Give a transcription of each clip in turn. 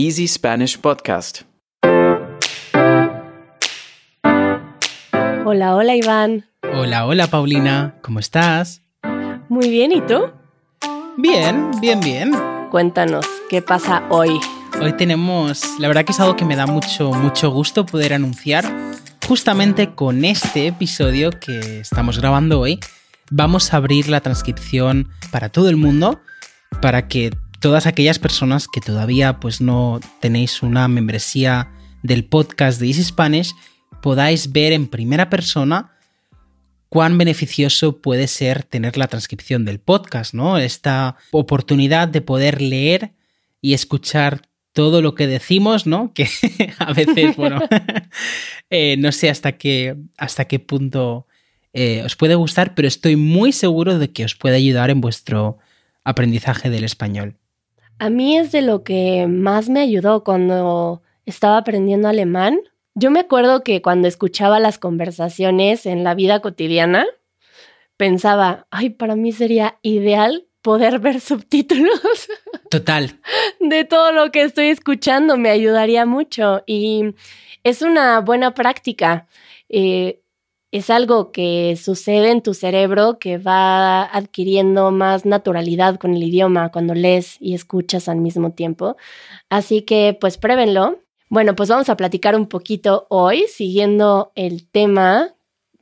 Easy Spanish Podcast. Hola, hola Iván. Hola, hola Paulina, ¿cómo estás? Muy bien, ¿y tú? Bien, bien, bien. Cuéntanos, ¿qué pasa hoy? Hoy tenemos, la verdad que es algo que me da mucho, mucho gusto poder anunciar. Justamente con este episodio que estamos grabando hoy, vamos a abrir la transcripción para todo el mundo, para que todas aquellas personas que todavía pues no tenéis una membresía del podcast de Easy Spanish, podáis ver en primera persona cuán beneficioso puede ser tener la transcripción del podcast, ¿no? Esta oportunidad de poder leer y escuchar todo lo que decimos, ¿no? Que a veces, bueno, eh, no sé hasta qué, hasta qué punto eh, os puede gustar, pero estoy muy seguro de que os puede ayudar en vuestro aprendizaje del español. A mí es de lo que más me ayudó cuando estaba aprendiendo alemán. Yo me acuerdo que cuando escuchaba las conversaciones en la vida cotidiana, pensaba, ay, para mí sería ideal poder ver subtítulos. Total. De todo lo que estoy escuchando me ayudaría mucho y es una buena práctica. Eh, es algo que sucede en tu cerebro que va adquiriendo más naturalidad con el idioma cuando lees y escuchas al mismo tiempo. Así que pues pruébenlo. Bueno, pues vamos a platicar un poquito hoy, siguiendo el tema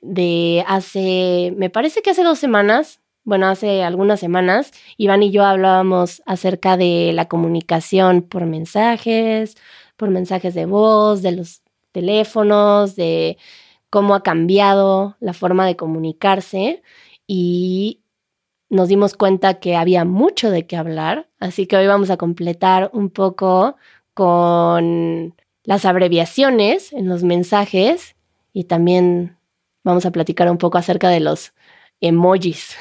de hace, me parece que hace dos semanas, bueno, hace algunas semanas, Iván y yo hablábamos acerca de la comunicación por mensajes, por mensajes de voz, de los teléfonos, de cómo ha cambiado la forma de comunicarse y nos dimos cuenta que había mucho de qué hablar, así que hoy vamos a completar un poco con las abreviaciones en los mensajes y también vamos a platicar un poco acerca de los emojis.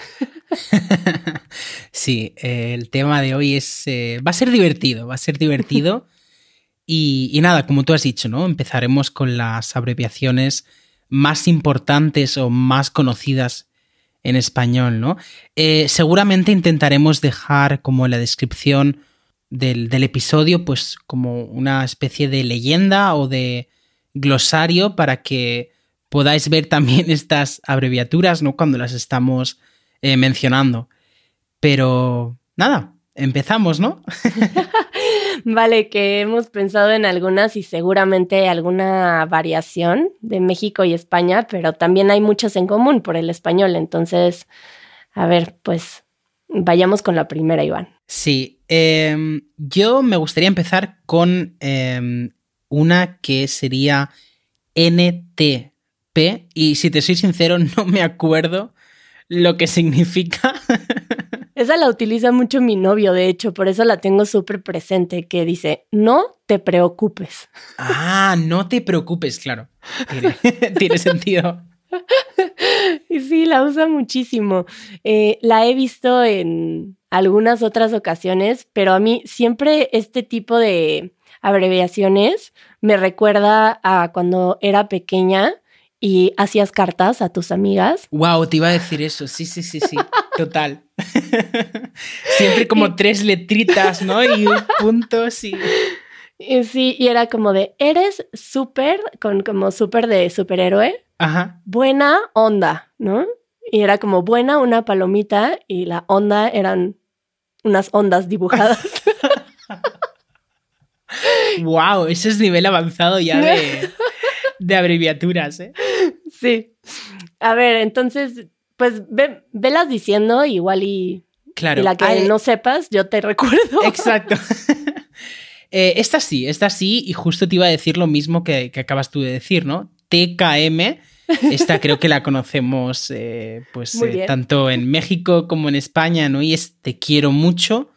sí, el tema de hoy es eh, va a ser divertido, va a ser divertido y, y, nada, como tú has dicho, ¿no? Empezaremos con las abreviaciones más importantes o más conocidas en español, ¿no? Eh, seguramente intentaremos dejar como la descripción del, del, episodio, pues como una especie de leyenda o de glosario para que podáis ver también estas abreviaturas, ¿no? Cuando las estamos eh, mencionando. Pero nada, empezamos, ¿no? vale, que hemos pensado en algunas y seguramente alguna variación de México y España, pero también hay muchas en común por el español. Entonces, a ver, pues vayamos con la primera, Iván. Sí, eh, yo me gustaría empezar con eh, una que sería NTP y si te soy sincero no me acuerdo lo que significa. Esa la utiliza mucho mi novio, de hecho, por eso la tengo súper presente, que dice, no te preocupes. Ah, no te preocupes, claro. Tiene, tiene sentido. Y sí, la usa muchísimo. Eh, la he visto en algunas otras ocasiones, pero a mí siempre este tipo de abreviaciones me recuerda a cuando era pequeña y hacías cartas a tus amigas. Wow, te iba a decir eso. Sí, sí, sí, sí. Total. Siempre como tres letritas, ¿no? Y puntos y. Sí, y era como de, eres súper, con como súper de superhéroe. Ajá. Buena onda, ¿no? Y era como buena una palomita y la onda eran unas ondas dibujadas. wow, ese es nivel avanzado ya de, de abreviaturas, ¿eh? Sí. A ver, entonces, pues ve, velas diciendo igual y, claro. y la que Ay, no sepas, yo te recuerdo. Exacto. eh, esta sí, esta sí, y justo te iba a decir lo mismo que, que acabas tú de decir, ¿no? TKM. Esta creo que la conocemos eh, pues eh, tanto en México como en España, ¿no? Y es te quiero mucho.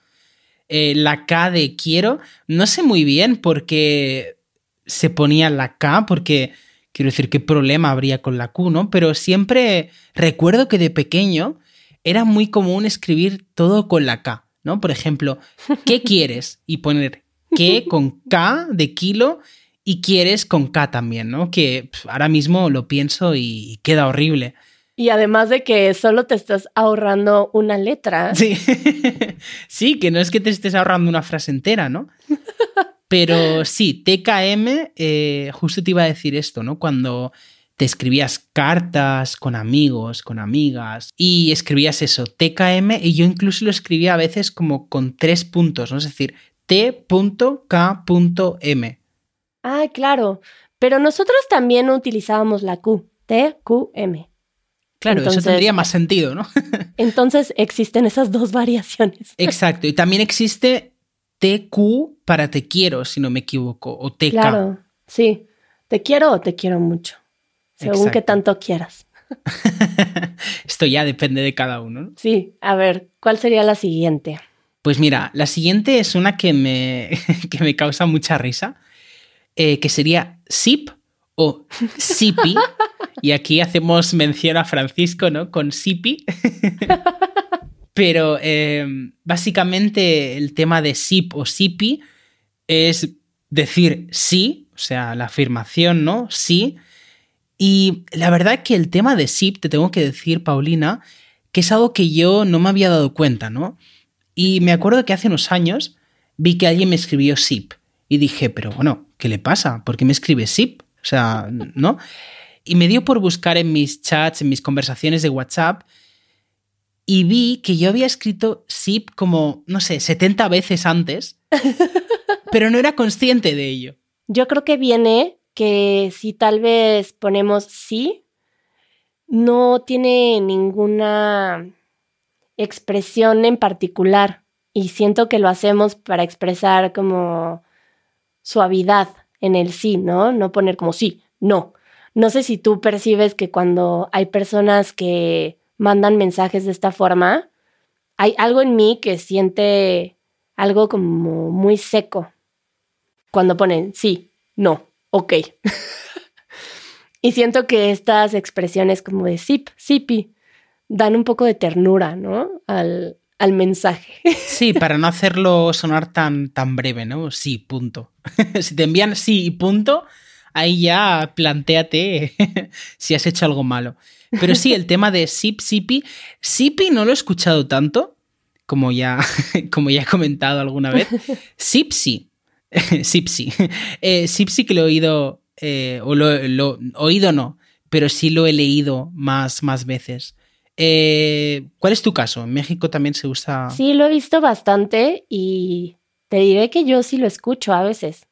Eh, la K de quiero, no sé muy bien por qué se ponía la K, porque quiero decir, qué problema habría con la Q, ¿no? Pero siempre recuerdo que de pequeño era muy común escribir todo con la K, ¿no? Por ejemplo, ¿qué quieres? Y poner ¿qué? con K de kilo y quieres con K también, ¿no? Que pff, ahora mismo lo pienso y queda horrible. Y además de que solo te estás ahorrando una letra. Sí. sí, que no es que te estés ahorrando una frase entera, ¿no? Pero sí, TKM, eh, justo te iba a decir esto, ¿no? Cuando te escribías cartas con amigos, con amigas, y escribías eso, TKM, y yo incluso lo escribía a veces como con tres puntos, ¿no? Es decir, T.K.M. Ah, claro. Pero nosotros también utilizábamos la Q, TQM. Claro, eso tendría más sentido, ¿no? entonces existen esas dos variaciones. Exacto, y también existe TQ para te quiero, si no me equivoco, o TK. Claro, sí. Te quiero o te quiero mucho, según que tanto quieras. Esto ya depende de cada uno. ¿no? Sí, a ver, ¿cuál sería la siguiente? Pues mira, la siguiente es una que me, que me causa mucha risa, eh, que sería SIP o SIPI. y aquí hacemos mención a Francisco, ¿no? Con SIPI. Pero em, básicamente el tema de SIP o SIPI es decir sí, o sea, la afirmación, ¿no? Sí. Y la verdad que el tema de SIP, te tengo que decir, Paulina, que es algo que yo no me había dado cuenta, ¿no? Y me acuerdo que hace unos años vi que alguien me escribió SIP y dije, pero bueno, ¿qué le pasa? ¿Por qué me escribe SIP? O sea, ¿no? Y me dio por buscar en mis chats, en mis conversaciones de WhatsApp, y vi que yo había escrito SIP como, no sé, 70 veces antes, pero no era consciente de ello. Yo creo que viene que si tal vez ponemos sí, no tiene ninguna expresión en particular y siento que lo hacemos para expresar como suavidad en el sí, ¿no? No poner como sí, no. No sé si tú percibes que cuando hay personas que mandan mensajes de esta forma, hay algo en mí que siente algo como muy seco. Cuando ponen sí, no, ok. y siento que estas expresiones como de sip, sipi, dan un poco de ternura, ¿no? Al, al mensaje. Sí, para no hacerlo sonar tan, tan breve, ¿no? Sí, punto. si te envían sí y punto, ahí ya planteate si has hecho algo malo. Pero sí, el tema de Sip Sipi, Sipi no lo he escuchado tanto, como ya, como ya he comentado alguna vez. Sipsi, Sipsi, eh, Sipsi que lo he oído, eh, o lo, lo, oído no, pero sí lo he leído más, más veces. Eh, ¿Cuál es tu caso? ¿En México también se usa? Sí, lo he visto bastante y te diré que yo sí lo escucho a veces.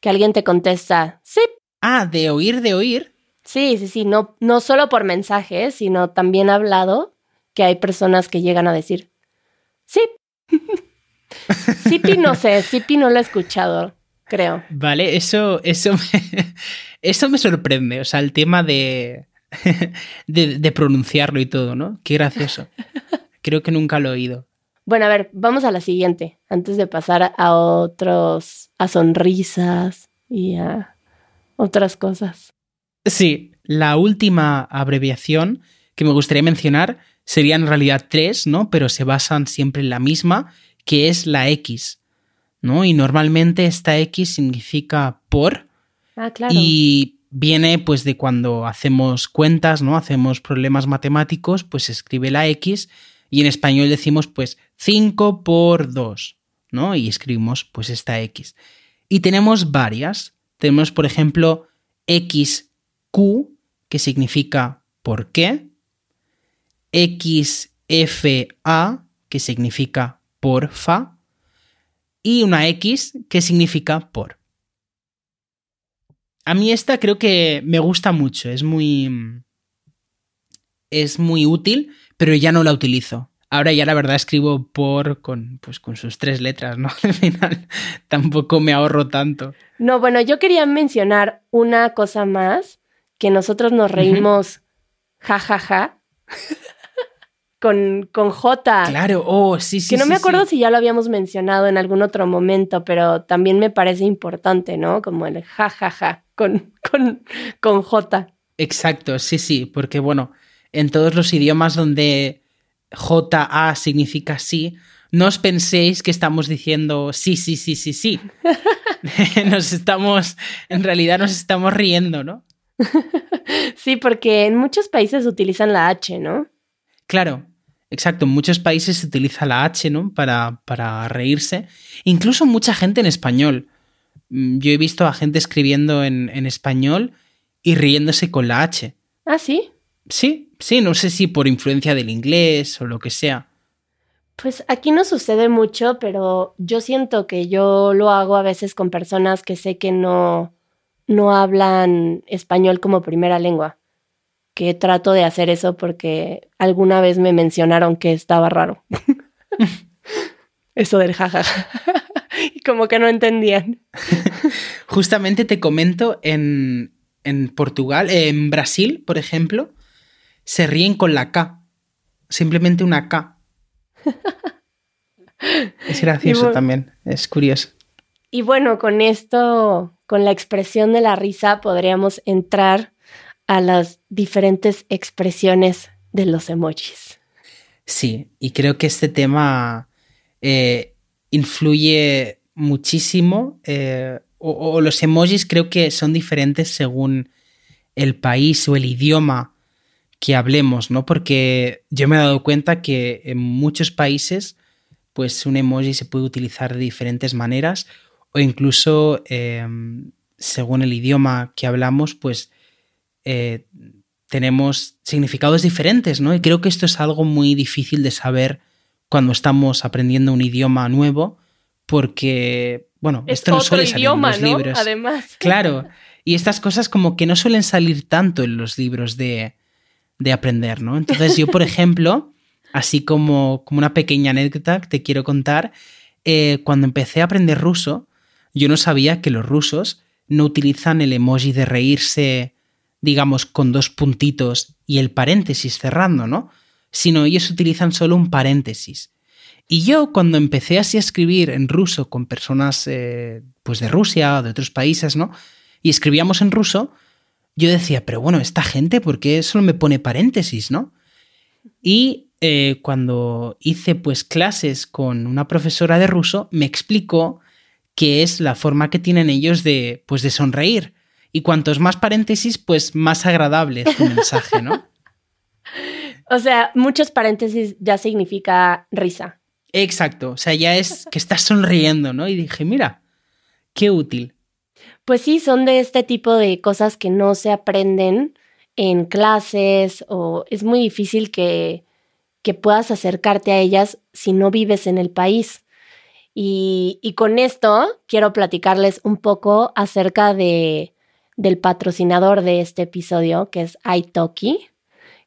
Que alguien te contesta, sí. Ah, de oír, de oír. Sí, sí, sí, no, no solo por mensajes, sino también hablado, que hay personas que llegan a decir, sí. Sipi no sé, Sipi no lo he escuchado, creo. Vale, eso, eso, me, eso me sorprende, o sea, el tema de, de, de pronunciarlo y todo, ¿no? Qué gracioso. Creo que nunca lo he oído. Bueno, a ver, vamos a la siguiente, antes de pasar a otros, a sonrisas y a otras cosas. Sí, la última abreviación que me gustaría mencionar sería en realidad tres, ¿no? Pero se basan siempre en la misma, que es la X, ¿no? Y normalmente esta X significa por. Ah, claro. Y viene pues de cuando hacemos cuentas, ¿no? Hacemos problemas matemáticos, pues se escribe la X y en español decimos pues 5 por 2, ¿no? Y escribimos pues esta X. Y tenemos varias. Tenemos, por ejemplo, X Q, que significa por qué, XFA, que significa por fa, y una X, que significa por. A mí esta creo que me gusta mucho, es muy... es muy útil, pero ya no la utilizo. Ahora ya la verdad escribo por con, pues, con sus tres letras, ¿no? Al final tampoco me ahorro tanto. No, bueno, yo quería mencionar una cosa más que nosotros nos reímos jajaja con, con J. Claro, oh, sí, sí. Que no sí, me acuerdo sí. si ya lo habíamos mencionado en algún otro momento, pero también me parece importante, ¿no? Como el jajaja con, con, con J. Exacto, sí, sí, porque bueno, en todos los idiomas donde JA significa sí, no os penséis que estamos diciendo sí, sí, sí, sí, sí. nos estamos, en realidad nos estamos riendo, ¿no? sí, porque en muchos países utilizan la H, ¿no? Claro, exacto. En muchos países se utiliza la H, ¿no? Para, para reírse. Incluso mucha gente en español. mm, yo he visto a gente escribiendo en, en español y riéndose con la H. Ah, sí. Sí, sí, no sé si por influencia del inglés o lo que sea. Pues aquí no sucede mucho, pero yo siento que yo lo hago a veces con personas que sé que no, no hablan español como primera lengua. Que trato de hacer eso porque alguna vez me mencionaron que estaba raro. eso del jajaja. y como que no entendían. Justamente te comento en, en Portugal, en Brasil, por ejemplo, se ríen con la K. Simplemente una K. Es gracioso bueno- también, es curioso. Y bueno, con esto, con la expresión de la risa, podríamos entrar a las diferentes expresiones de los emojis. Sí, y creo que este tema eh, influye muchísimo. eh, o, o los emojis creo que son diferentes según el país o el idioma que hablemos, ¿no? Porque yo me he dado cuenta que en muchos países, pues un emoji se puede utilizar de diferentes maneras o incluso eh, según el idioma que hablamos, pues eh, tenemos significados diferentes, ¿no? Y creo que esto es algo muy difícil de saber cuando estamos aprendiendo un idioma nuevo, porque, bueno, Es esto no suele salir idioma, en los ¿no? libros. Además. Claro, y estas cosas como que no suelen salir tanto en los libros de, de aprender, ¿no? Entonces yo, por ejemplo, así como, como una pequeña anécdota que te quiero contar, eh, cuando empecé a aprender ruso, yo no sabía que los rusos no utilizan el emoji de reírse, digamos, con dos puntitos y el paréntesis cerrando, ¿no? Sino ellos utilizan solo un paréntesis. Y yo cuando empecé así a escribir en ruso con personas eh, pues de Rusia o de otros países, ¿no? Y escribíamos en ruso, yo decía, pero bueno, esta gente, ¿por qué solo me pone paréntesis, no? Y eh, cuando hice pues clases con una profesora de ruso, me explicó que es la forma que tienen ellos de pues de sonreír. Y cuantos más paréntesis, pues más agradable es tu mensaje, ¿no? O sea, muchos paréntesis ya significa risa. Exacto, o sea, ya es que estás sonriendo, ¿no? Y dije, mira, qué útil. Pues sí, son de este tipo de cosas que no se aprenden en clases o es muy difícil que, que puedas acercarte a ellas si no vives en el país. Y, con esto quiero platicarles un poco acerca de, del patrocinador de este episodio, que es Italki,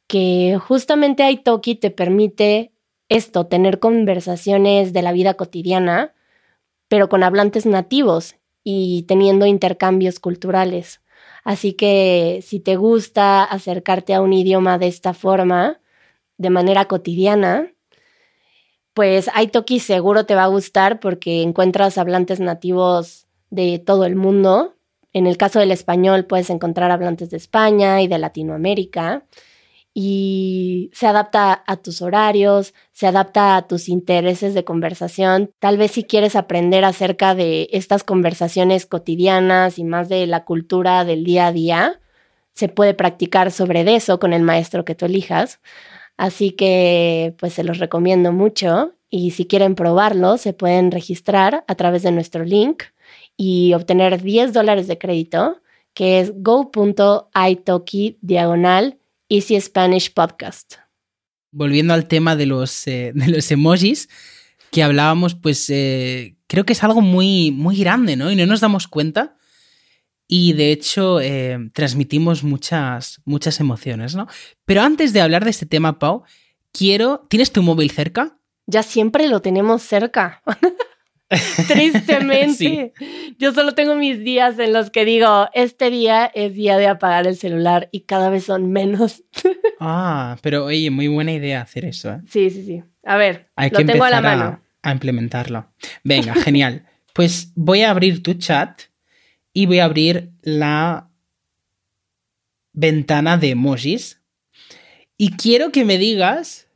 que justamente Italki te permite esto, tener conversaciones de la vida cotidiana, pero con hablantes nativos y teniendo intercambios culturales. Así que si te gusta acercarte a un idioma de esta forma, de manera cotidiana, pues Italki seguro te va a gustar porque encuentras hablantes nativos de todo el mundo. En el caso del español puedes encontrar hablantes de España y de Latinoamérica y se adapta a tus horarios, se adapta a tus intereses de conversación. Tal vez si quieres aprender acerca de estas conversaciones cotidianas y más de la cultura del día a día, se puede practicar sobre eso con el maestro que tú elijas. Así que pues se los recomiendo mucho y si quieren probarlo se pueden registrar a través de nuestro link y obtener 10 dólares de crédito que es go.italki diagonal Easy Spanish Podcast. Volviendo al tema de los, eh, de los emojis que hablábamos, pues eh, creo que es algo muy, muy grande, ¿no? Y no nos damos cuenta. Y de hecho eh, transmitimos muchas, muchas emociones, ¿no? Pero antes de hablar de este tema, Pau, quiero... ¿Tienes tu móvil cerca? Ya siempre lo tenemos cerca. Tristemente. Yo solo tengo mis días en los que digo, este día es día de apagar el celular y cada vez son menos. Ah, pero oye, muy buena idea hacer eso, ¿eh? Sí, sí, sí. A ver, Hay lo que tengo a la mano. a, a implementarlo. Venga, genial. Pues voy a abrir tu chat y voy a abrir la ventana de emojis. Y quiero que me digas,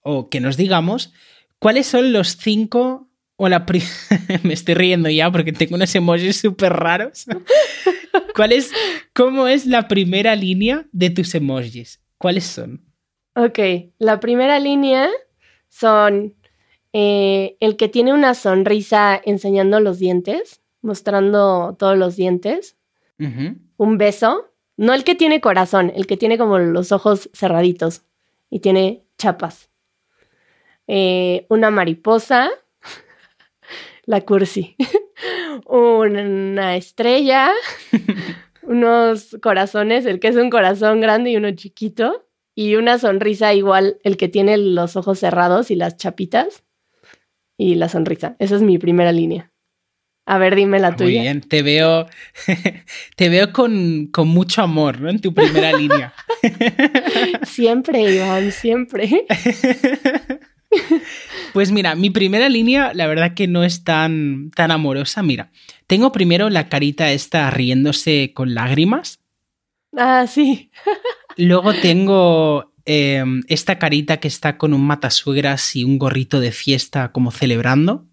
o que nos digamos, cuáles son los cinco o la me estoy riendo ya porque tengo unos emojis súper raros. ¿Cuál es, ¿Cómo es la primera línea de tus emojis? ¿Cuáles son? Ok, la primera línea son eh, el que tiene una sonrisa enseñando los dientes, mostrando todos los dientes. Un beso. No el que tiene corazón, el que tiene como los ojos cerraditos y tiene chapas. Eh, una mariposa. La cursi. una estrella. unos corazones, el que es un corazón grande y uno chiquito. Y una sonrisa igual, el que tiene los ojos cerrados y las chapitas. Y la sonrisa. Esa es mi primera línea. A ver, dime la Muy tuya. bien, te veo, te veo con, con mucho amor ¿no? en tu primera línea. Siempre, Iván, siempre. Pues mira, mi primera línea, la verdad que no es tan, tan amorosa. Mira, tengo primero la carita esta riéndose con lágrimas. Ah, sí. Luego tengo eh, esta carita que está con un matasuegras y un gorrito de fiesta como celebrando.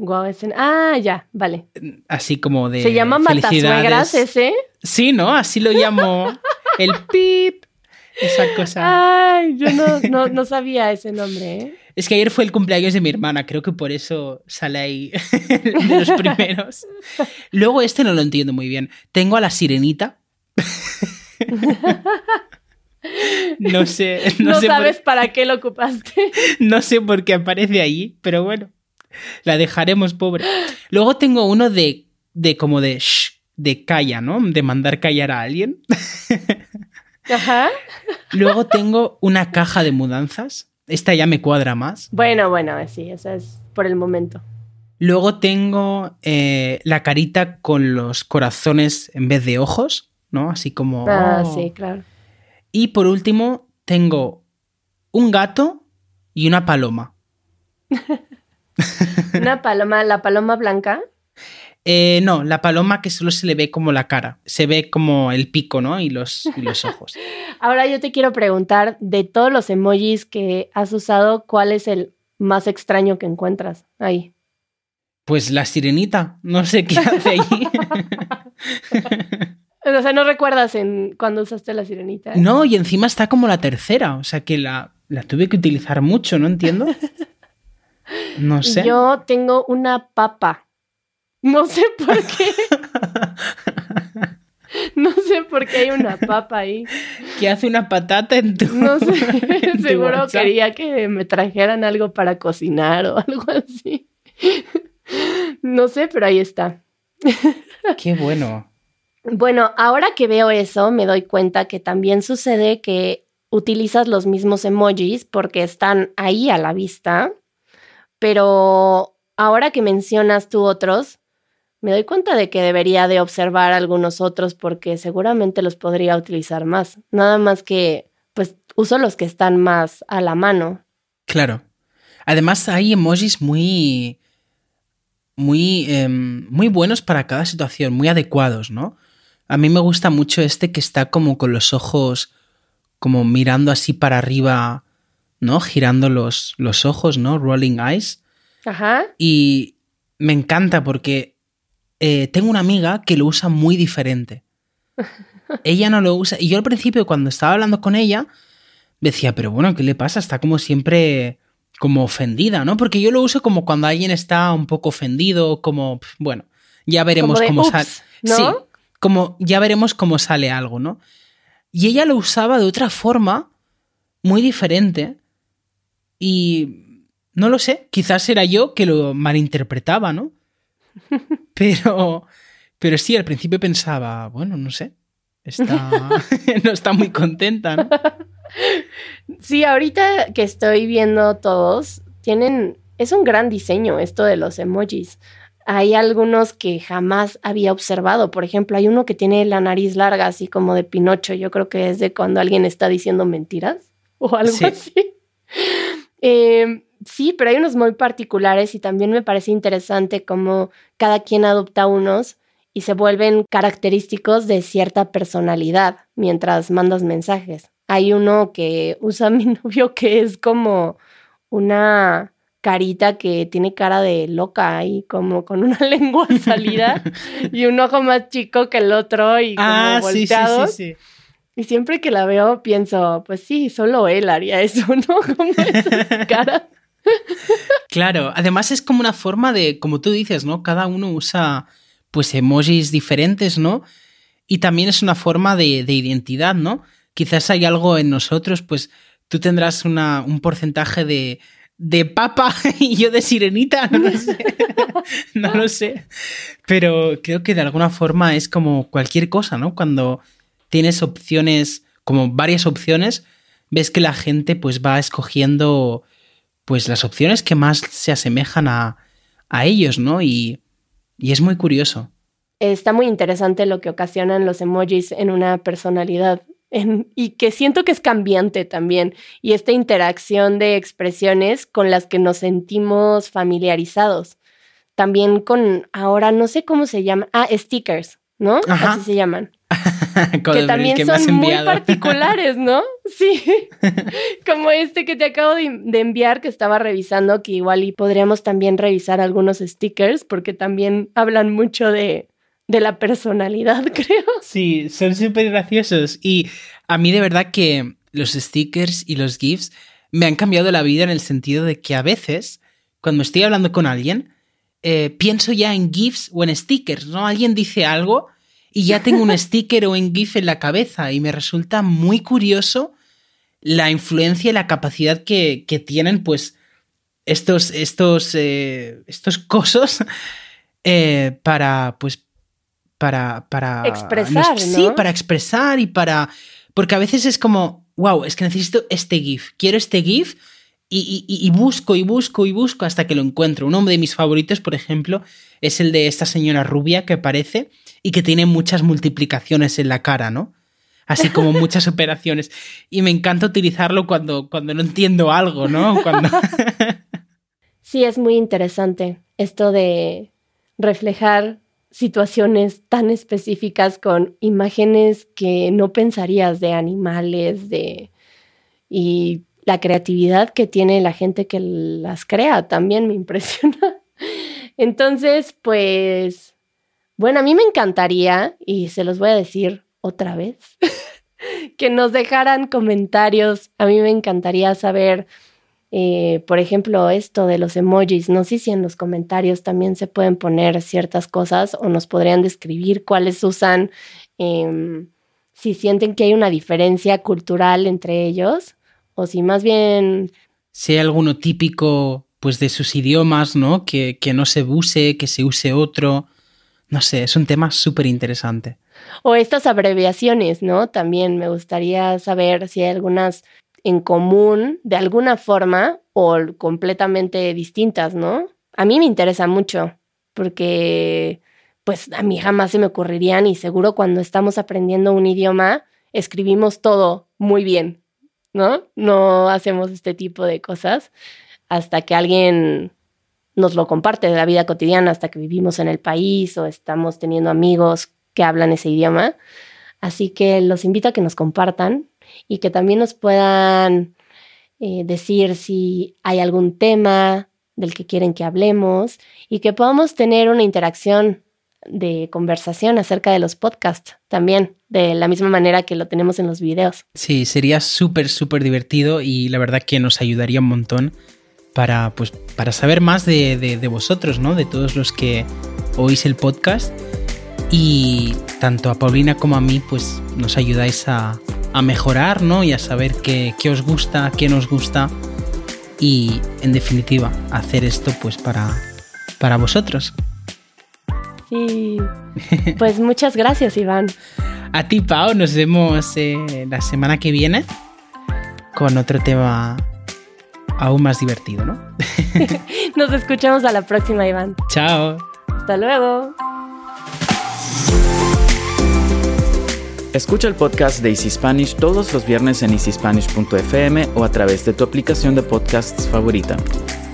Guau, ese- Ah, ya, vale. Así como de. ¿Se llama. Matasuegras ese? Sí, ¿no? Así lo llamo. El pip. Esa cosa. Ay, yo no, no, no sabía ese nombre, ¿eh? Es que ayer fue el cumpleaños de mi hermana, creo que por eso sale ahí de los primeros. Luego este no lo entiendo muy bien. Tengo a la sirenita. No sé, no, No, sé por- sabes para qué lo ocupaste. no sé por qué aparece allí, pero bueno, la dejaremos pobre. Luego tengo uno de, de como de shh, de calla, ¿no? De mandar callar a alguien. Ajá. Luego tengo una caja de mudanzas. Esta ya me cuadra más. Bueno, bueno, sí, esa es por el momento. Luego tengo eh, la carita con los corazones en vez de ojos, ¿no? Así como... Ah, oh. sí, claro. Y por último, tengo un gato y una paloma. Una paloma, la paloma blanca. Eh, no, la paloma que solo se le ve como la cara. Se ve como el pico, ¿no? Y los, y los ojos. Ahora yo te quiero preguntar, de todos los emojis que has usado, ¿cuál es el más extraño que encuentras ahí? Pues la sirenita. No sé qué hace allí. O sea, ¿no recuerdas en cuando usaste la sirenita? no, y encima está como la tercera. O sea que la, la tuve que utilizar mucho, ¿no entiendo? No sé. Yo tengo una papa. No sé por qué. No sé por qué hay una papa ahí. ¿Qué hace una patata en tu No sé. tu Seguro quería que me trajeran algo para cocinar o algo así. No sé, pero ahí está. Qué bueno. Bueno, ahora que veo eso, me doy cuenta que también sucede que utilizas los mismos emojis porque están ahí a la vista, pero ahora que mencionas tú otros, me doy cuenta de que debería de observar algunos otros porque seguramente los podría utilizar más. Nada más que, pues, uso los que están más a la mano. Claro. Además hay emojis muy muy em, muy buenos para cada situación, muy adecuados, ¿no? A mí me gusta mucho este que está como con los ojos como mirando así para arriba, ¿no? Girando los, los ojos, ¿no? Rolling eyes. Ajá. Y me encanta porque eh, tengo una amiga que lo usa muy diferente. ella no lo usa. Y yo al principio, cuando estaba hablando con ella, decía, pero bueno, ¿qué le pasa? Está como siempre como ofendida, ¿no? Porque yo lo uso como cuando alguien está un poco ofendido, como, bueno, ya veremos Como de, cómo sale. ¿no? Sí, como ya veremos cómo sale algo, ¿no? Y ella lo usaba de otra forma, muy diferente. Y no lo sé, quizás era yo que lo malinterpretaba, ¿no? Pero, pero sí, al principio pensaba, bueno, no sé, está, no está muy contenta, ¿no? Sí, ahorita que estoy viendo todos, tienen, es un gran diseño esto de los emojis. Hay algunos que jamás había observado. Por ejemplo, hay uno que tiene la nariz larga, así como de Pinocho. Yo creo que es de cuando alguien está diciendo mentiras o algo Sí. así. Eh, sí, pero hay unos muy particulares y también me parece interesante cómo cada quien adopta unos y se vuelven característicos de cierta personalidad mientras mandas mensajes. Hay uno que usa mi novio que es como una carita que tiene cara de loca ahí, como con una lengua salida y un ojo más chico que el otro y como Ah, sí, sí, sí. Y siempre que la veo pienso, pues sí, solo él haría eso, ¿no? Como esas caras. claro, además es como una forma de, como tú dices, ¿no? Cada uno usa pues emojis diferentes, ¿no? Y también es una forma de, de identidad, ¿no? Quizás hay algo en nosotros, pues tú tendrás una, un porcentaje de, de papa y yo de sirenita, no lo sé. no lo sé. Pero creo que de alguna forma es como cualquier cosa, ¿no? Cuando tienes opciones, como varias opciones, ves que la gente pues va escogiendo pues las opciones que más se asemejan a, a ellos, ¿no? Y, y es muy curioso. Está muy interesante lo que ocasionan los emojis en una personalidad y que siento que es cambiante también, y esta interacción de expresiones con las que nos sentimos familiarizados. También con, ahora no sé cómo se llama, ah, stickers, ¿no? Así se llaman. que también son muy particulares, ¿no? Sí. Como este que te acabo de, de, enviar, que estaba revisando, que igual y podríamos también revisar algunos stickers, porque también hablan mucho de, de la personalidad, creo. Sí, son súper graciosos. Y a mí de verdad que los stickers y los GIFs me han cambiado la vida en el sentido de que a veces, cuando estoy hablando con alguien, eh, pienso ya en GIFs o en stickers, ¿no? Alguien dice algo y ya tengo un sticker o un GIF en la cabeza y me resulta muy curioso la influencia y la capacidad que, tienen, pues, estos, estos, eh, estos cosos eh, para, pues, para, para expresar, ¿no? Sí, para expresar y para... Porque a veces es como, wow, es que necesito este GIF, quiero este GIF y, y, busco y busco y busco hasta que lo encuentro. Uno de mis favoritos, por ejemplo, es el de esta señora rubia que aparece y que tiene muchas multiplicaciones en la cara, ¿no? Así como muchas operaciones. Y me encanta utilizarlo cuando, cuando no entiendo algo, ¿no? Cuando... sí, es muy interesante esto de reflejar situaciones tan específicas con imágenes que no pensarías de animales, de y la creatividad que tiene la gente que las crea también me impresiona. Entonces, pues, bueno, a mí me encantaría, y se los voy a decir otra vez, que nos dejaran comentarios. A mí me encantaría saber eh, por ejemplo, esto de los emojis, no sé si en los comentarios también se pueden poner ciertas cosas o nos podrían describir cuáles usan, em, si sienten que hay una diferencia cultural entre ellos o si más bien... Si hay alguno típico pues de sus idiomas, ¿no? Que, que no se use, que se use otro. No sé, es un tema súper interesante. O estas abreviaciones, ¿no? También me gustaría saber si hay algunas en común de alguna forma o completamente distintas, ¿no? A mí me interesa mucho porque pues a mí jamás se me ocurrirían y seguro cuando estamos aprendiendo un idioma escribimos todo muy bien, ¿no? No hacemos este tipo de cosas hasta que alguien nos lo comparte de la vida cotidiana, hasta que vivimos en el país o estamos teniendo amigos que hablan ese idioma. Así que los invito a que nos compartan y que también nos puedan eh, decir si hay algún tema del que quieren que hablemos y que podamos tener una interacción de conversación acerca de los podcasts también, de la misma manera que lo tenemos en los videos. Sí, sería súper, súper divertido y la verdad que nos ayudaría un montón para, pues, para saber más de, de vosotros, ¿no? De todos los que oís el podcast. Y tanto a Paulina como a mí, pues nos ayudáis a, a mejorar, ¿no? Y a saber qué, qué, os gusta, qué nos gusta. Y en definitiva, hacer esto pues para, para vosotros. Sí. Pues muchas gracias, Iván. A ti, Pau, nos vemos eh, la semana que viene con otro tema aún más divertido, ¿no? nos escuchamos a la próxima, Iván. Chao. Hasta luego. Escucha el podcast de Easy Spanish todos los viernes en easyspanish.fm o a través de tu aplicación de podcasts favorita.